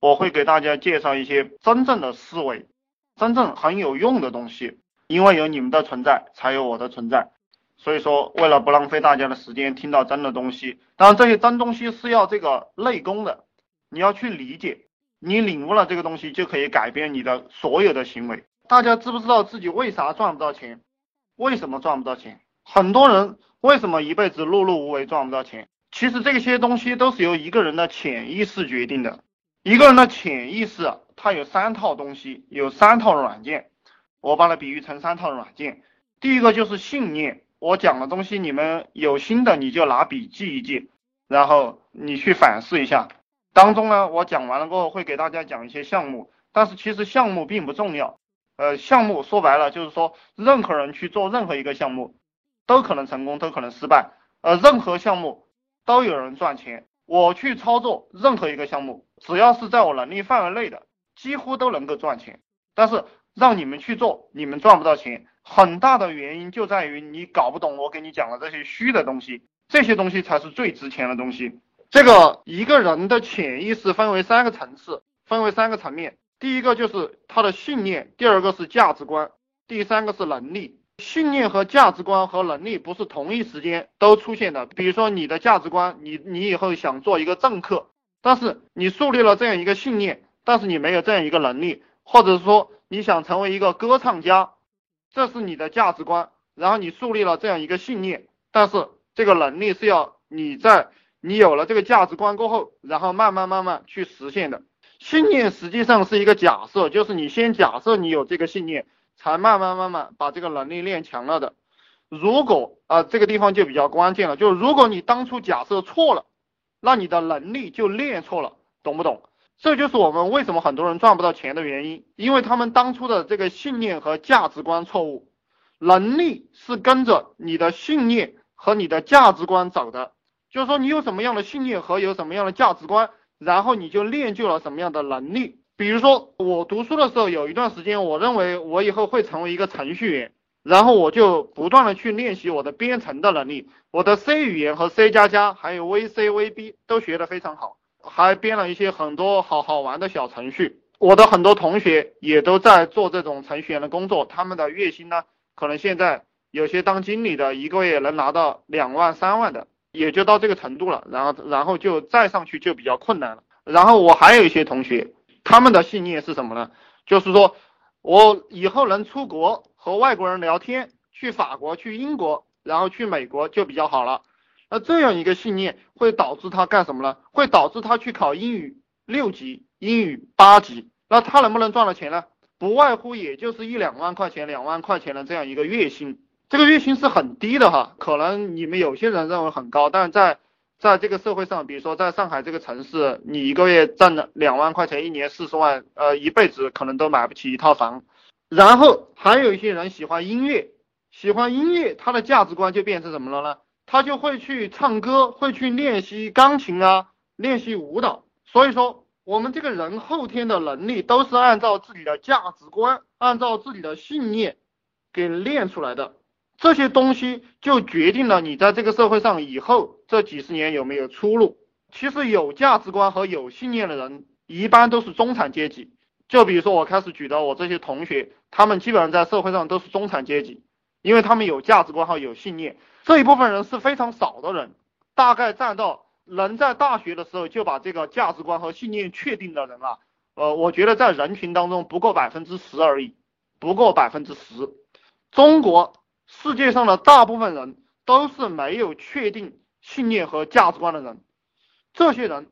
我会给大家介绍一些真正的思维，真正很有用的东西。因为有你们的存在，才有我的存在。所以说，为了不浪费大家的时间，听到真的东西，当然这些真东西是要这个内功的，你要去理解，你领悟了这个东西，就可以改变你的所有的行为。大家知不知道自己为啥赚不到钱？为什么赚不到钱？很多人为什么一辈子碌碌无为赚不到钱？其实这些东西都是由一个人的潜意识决定的。一个人的潜意识，它有三套东西，有三套软件。我把它比喻成三套软件。第一个就是信念，我讲的东西你们有心的你就拿笔记一记，然后你去反思一下。当中呢，我讲完了过后会给大家讲一些项目，但是其实项目并不重要。呃，项目说白了就是说，任何人去做任何一个项目，都可能成功，都可能失败。呃，任何项目都有人赚钱。我去操作任何一个项目，只要是在我能力范围内的，几乎都能够赚钱。但是让你们去做，你们赚不到钱，很大的原因就在于你搞不懂我给你讲的这些虚的东西，这些东西才是最值钱的东西。这个一个人的潜意识分为三个层次，分为三个层面。第一个就是他的信念，第二个是价值观，第三个是能力。信念和价值观和能力不是同一时间都出现的。比如说你的价值观，你你以后想做一个政客，但是你树立了这样一个信念，但是你没有这样一个能力，或者说你想成为一个歌唱家，这是你的价值观，然后你树立了这样一个信念，但是这个能力是要你在你有了这个价值观过后，然后慢慢慢慢去实现的。信念实际上是一个假设，就是你先假设你有这个信念，才慢慢慢慢把这个能力练强了的。如果啊，这个地方就比较关键了，就是如果你当初假设错了，那你的能力就练错了，懂不懂？这就是我们为什么很多人赚不到钱的原因，因为他们当初的这个信念和价值观错误。能力是跟着你的信念和你的价值观走的，就是说你有什么样的信念和有什么样的价值观。然后你就练就了什么样的能力？比如说我读书的时候，有一段时间，我认为我以后会成为一个程序员，然后我就不断的去练习我的编程的能力，我的 C 语言和 C 加加还有 VC、VB 都学得非常好，还编了一些很多好好玩的小程序。我的很多同学也都在做这种程序员的工作，他们的月薪呢，可能现在有些当经理的一个月能拿到两万、三万的。也就到这个程度了，然后然后就再上去就比较困难了。然后我还有一些同学，他们的信念是什么呢？就是说我以后能出国和外国人聊天，去法国、去英国，然后去美国就比较好了。那这样一个信念会导致他干什么呢？会导致他去考英语六级、英语八级。那他能不能赚到钱呢？不外乎也就是一两万块钱、两万块钱的这样一个月薪。这个月薪是很低的哈，可能你们有些人认为很高，但是在在这个社会上，比如说在上海这个城市，你一个月挣了两万块钱，一年四十万，呃，一辈子可能都买不起一套房。然后还有一些人喜欢音乐，喜欢音乐，他的价值观就变成什么了呢？他就会去唱歌，会去练习钢琴啊，练习舞蹈。所以说，我们这个人后天的能力都是按照自己的价值观，按照自己的信念给练出来的。这些东西就决定了你在这个社会上以后这几十年有没有出路。其实有价值观和有信念的人，一般都是中产阶级。就比如说我开始举的我这些同学，他们基本上在社会上都是中产阶级，因为他们有价值观和有信念。这一部分人是非常少的人，大概占到能在大学的时候就把这个价值观和信念确定的人啊，呃，我觉得在人群当中不过百分之十而已，不过百分之十。中国。世界上的大部分人都是没有确定信念和价值观的人，这些人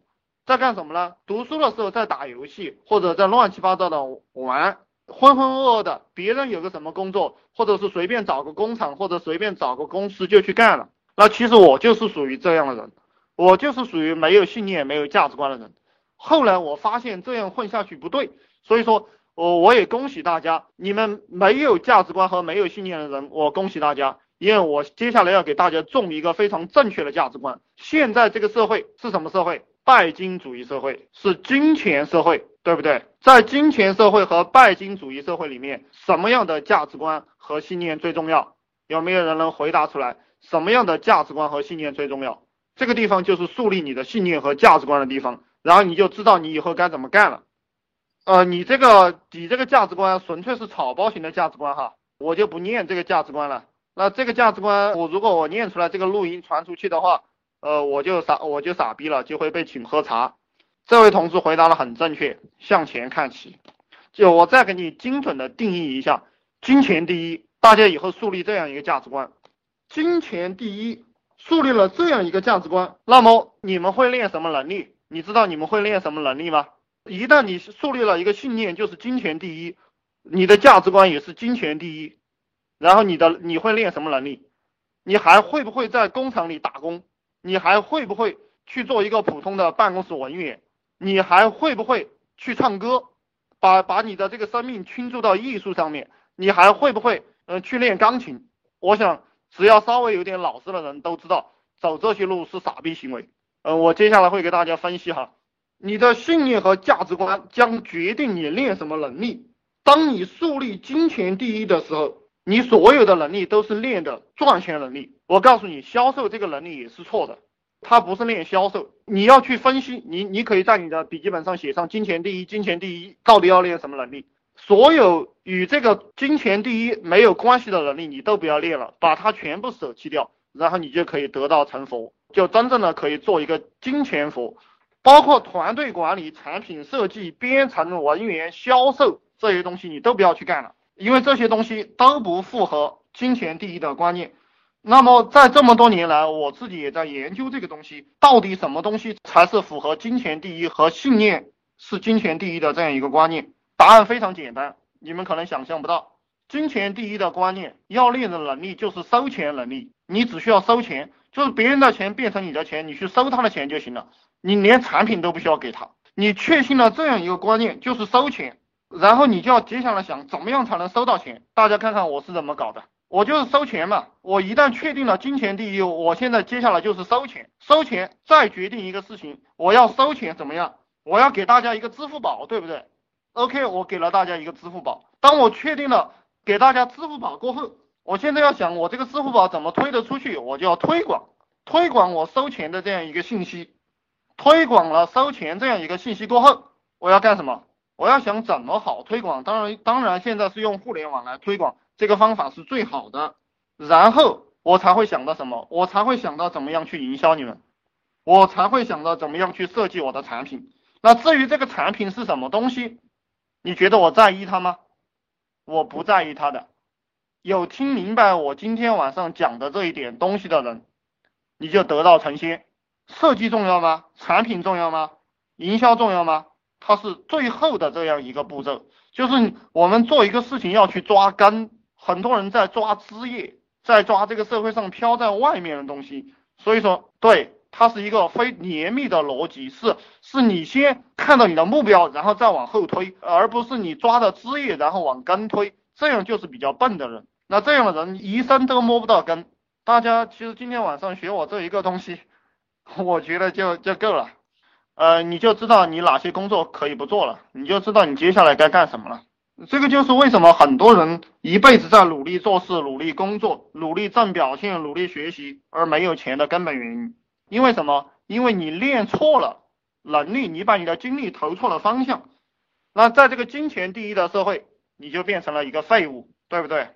在干什么呢？读书的时候在打游戏，或者在乱七八糟的玩，浑浑噩噩的。别人有个什么工作，或者是随便找个工厂，或者随便找个公司就去干了。那其实我就是属于这样的人，我就是属于没有信念、没有价值观的人。后来我发现这样混下去不对，所以说。我我也恭喜大家，你们没有价值观和没有信念的人，我恭喜大家，因为我接下来要给大家种一个非常正确的价值观。现在这个社会是什么社会？拜金主义社会，是金钱社会，对不对？在金钱社会和拜金主义社会里面，什么样的价值观和信念最重要？有没有人能回答出来？什么样的价值观和信念最重要？这个地方就是树立你的信念和价值观的地方。然后你就知道你以后该怎么干了。呃，你这个你这个价值观纯粹是草包型的价值观哈，我就不念这个价值观了。那这个价值观，我如果我念出来这个录音传出去的话，呃，我就傻我就傻逼了，就会被请喝茶。这位同志回答的很正确，向前看齐。就我再给你精准的定义一下，金钱第一，大家以后树立这样一个价值观，金钱第一，树立了这样一个价值观，那么你们会练什么能力？你知道你们会练什么能力吗？一旦你树立了一个信念，就是金钱第一，你的价值观也是金钱第一，然后你的你会练什么能力？你还会不会在工厂里打工？你还会不会去做一个普通的办公室文员？你还会不会去唱歌？把把你的这个生命倾注到艺术上面？你还会不会呃去练钢琴？我想只要稍微有点老实的人都知道，走这些路是傻逼行为。嗯，我接下来会给大家分析哈。你的信念和价值观将决定你练什么能力。当你树立金钱第一的时候，你所有的能力都是练的赚钱能力。我告诉你，销售这个能力也是错的，它不是练销售。你要去分析，你你可以在你的笔记本上写上“金钱第一”，金钱第一到底要练什么能力？所有与这个金钱第一没有关系的能力，你都不要练了，把它全部舍弃掉，然后你就可以得到成佛，就真正的可以做一个金钱佛。包括团队管理、产品设计、编程、文员、销售这些东西，你都不要去干了，因为这些东西都不符合金钱第一的观念。那么在这么多年来，我自己也在研究这个东西，到底什么东西才是符合金钱第一和信念是金钱第一的这样一个观念？答案非常简单，你们可能想象不到，金钱第一的观念要练的能力就是收钱能力，你只需要收钱，就是别人的钱变成你的钱，你去收他的钱就行了。你连产品都不需要给他，你确信了这样一个观念，就是收钱，然后你就要接下来想怎么样才能收到钱。大家看看我是怎么搞的，我就是收钱嘛。我一旦确定了金钱第一，我现在接下来就是收钱，收钱再决定一个事情，我要收钱怎么样？我要给大家一个支付宝，对不对？OK，我给了大家一个支付宝。当我确定了给大家支付宝过后，我现在要想我这个支付宝怎么推得出去，我就要推广，推广我收钱的这样一个信息。推广了收钱这样一个信息过后，我要干什么？我要想怎么好推广。当然，当然现在是用互联网来推广，这个方法是最好的。然后我才会想到什么？我才会想到怎么样去营销你们，我才会想到怎么样去设计我的产品。那至于这个产品是什么东西，你觉得我在意它吗？我不在意它的。有听明白我今天晚上讲的这一点东西的人，你就得道成仙。设计重要吗？产品重要吗？营销重要吗？它是最后的这样一个步骤，就是我们做一个事情要去抓根，很多人在抓枝叶，在抓这个社会上飘在外面的东西，所以说，对，它是一个非严密的逻辑，是是你先看到你的目标，然后再往后推，而不是你抓的枝叶然后往根推，这样就是比较笨的人，那这样的人一生都摸不到根。大家其实今天晚上学我这一个东西。我觉得就就够了，呃，你就知道你哪些工作可以不做了，你就知道你接下来该干什么了。这个就是为什么很多人一辈子在努力做事、努力工作、努力挣表现、努力学习而没有钱的根本原因。因为什么？因为你练错了能力，你把你的精力投错了方向。那在这个金钱第一的社会，你就变成了一个废物，对不对？